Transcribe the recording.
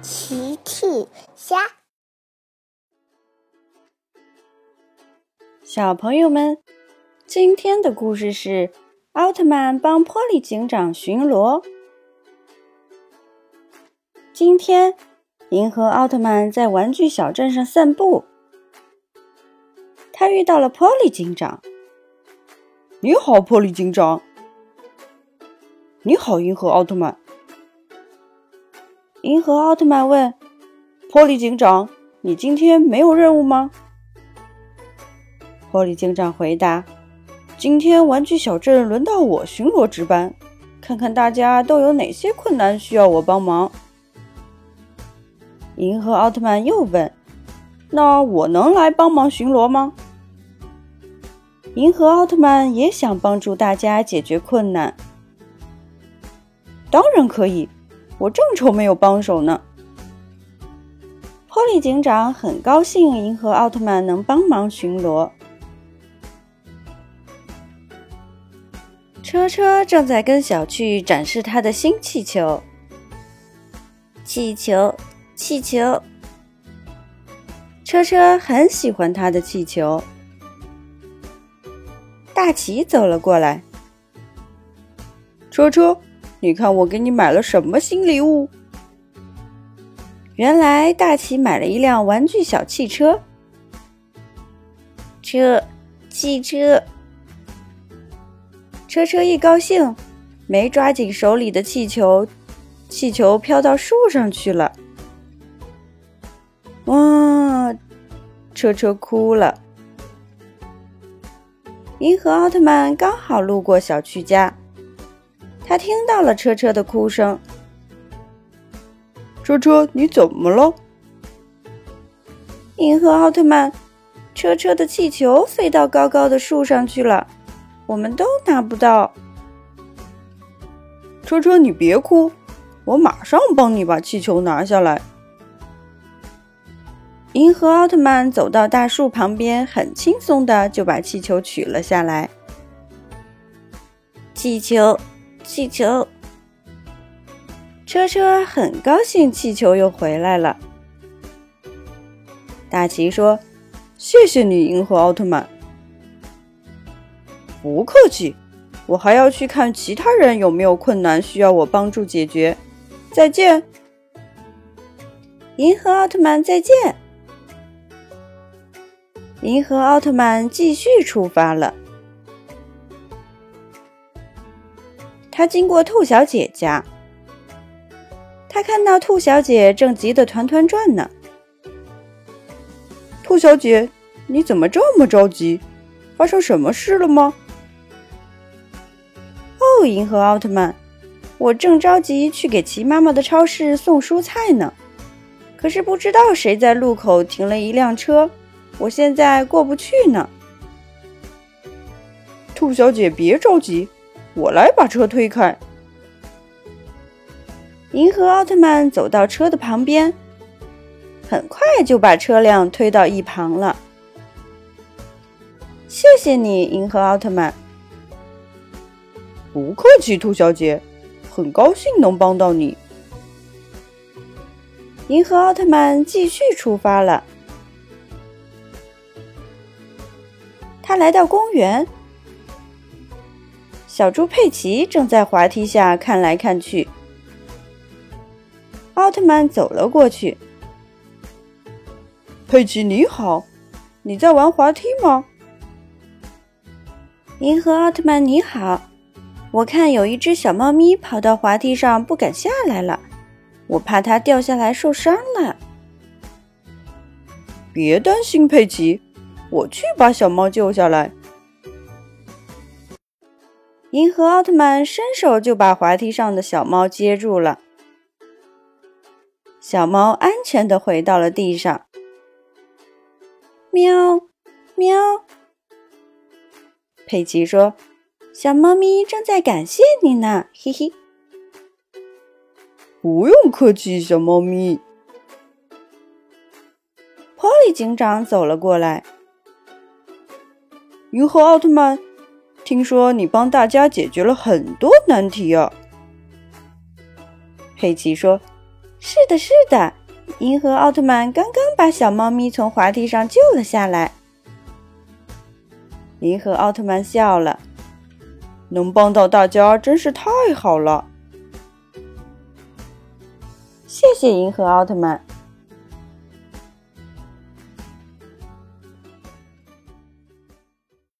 奇趣虾，小朋友们，今天的故事是奥特曼帮波利警长巡逻。今天，银河奥特曼在玩具小镇上散步，他遇到了波利警长。你好，波利警长。你好，银河奥特曼。银河奥特曼问：“波利警长，你今天没有任务吗？”波利警长回答：“今天玩具小镇轮到我巡逻值班，看看大家都有哪些困难需要我帮忙。”银河奥特曼又问：“那我能来帮忙巡逻吗？”银河奥特曼也想帮助大家解决困难。当然可以。我正愁没有帮手呢。波利警长很高兴，银河奥特曼能帮忙巡逻。车车正在跟小趣展示他的新气球。气球，气球。车车很喜欢他的气球。大奇走了过来，车车。你看，我给你买了什么新礼物？原来大奇买了一辆玩具小汽车。车，汽车，车车一高兴，没抓紧手里的气球，气球飘到树上去了。哇！车车哭了。银河奥特曼刚好路过小区家。他听到了车车的哭声。车车，你怎么了？银河奥特曼，车车的气球飞到高高的树上去了，我们都拿不到。车车，你别哭，我马上帮你把气球拿下来。银河奥特曼走到大树旁边，很轻松的就把气球取了下来。气球。气球，车车很高兴，气球又回来了。大奇说：“谢谢你，银河奥特曼。”不客气，我还要去看其他人有没有困难需要我帮助解决。再见，银河奥特曼，再见。银河奥特曼继续出发了。他经过兔小姐家，他看到兔小姐正急得团团转呢。兔小姐，你怎么这么着急？发生什么事了吗？哦，银河奥特曼，我正着急去给齐妈妈的超市送蔬菜呢，可是不知道谁在路口停了一辆车，我现在过不去呢。兔小姐，别着急。我来把车推开。银河奥特曼走到车的旁边，很快就把车辆推到一旁了。谢谢你，银河奥特曼。不客气，兔小姐，很高兴能帮到你。银河奥特曼继续出发了。他来到公园。小猪佩奇正在滑梯下看来看去，奥特曼走了过去。佩奇你好，你在玩滑梯吗？银河奥特曼你好，我看有一只小猫咪跑到滑梯上不敢下来了，我怕它掉下来受伤了。别担心，佩奇，我去把小猫救下来。银河奥特曼伸手就把滑梯上的小猫接住了，小猫安全的回到了地上。喵，喵。佩奇说：“小猫咪正在感谢你呢，嘿嘿。”不用客气，小猫咪。波利警长走了过来，银河奥特曼。听说你帮大家解决了很多难题啊！佩奇说：“是的，是的，银河奥特曼刚刚把小猫咪从滑梯上救了下来。银河奥特曼笑了，能帮到大家真是太好了。谢谢银河奥特曼。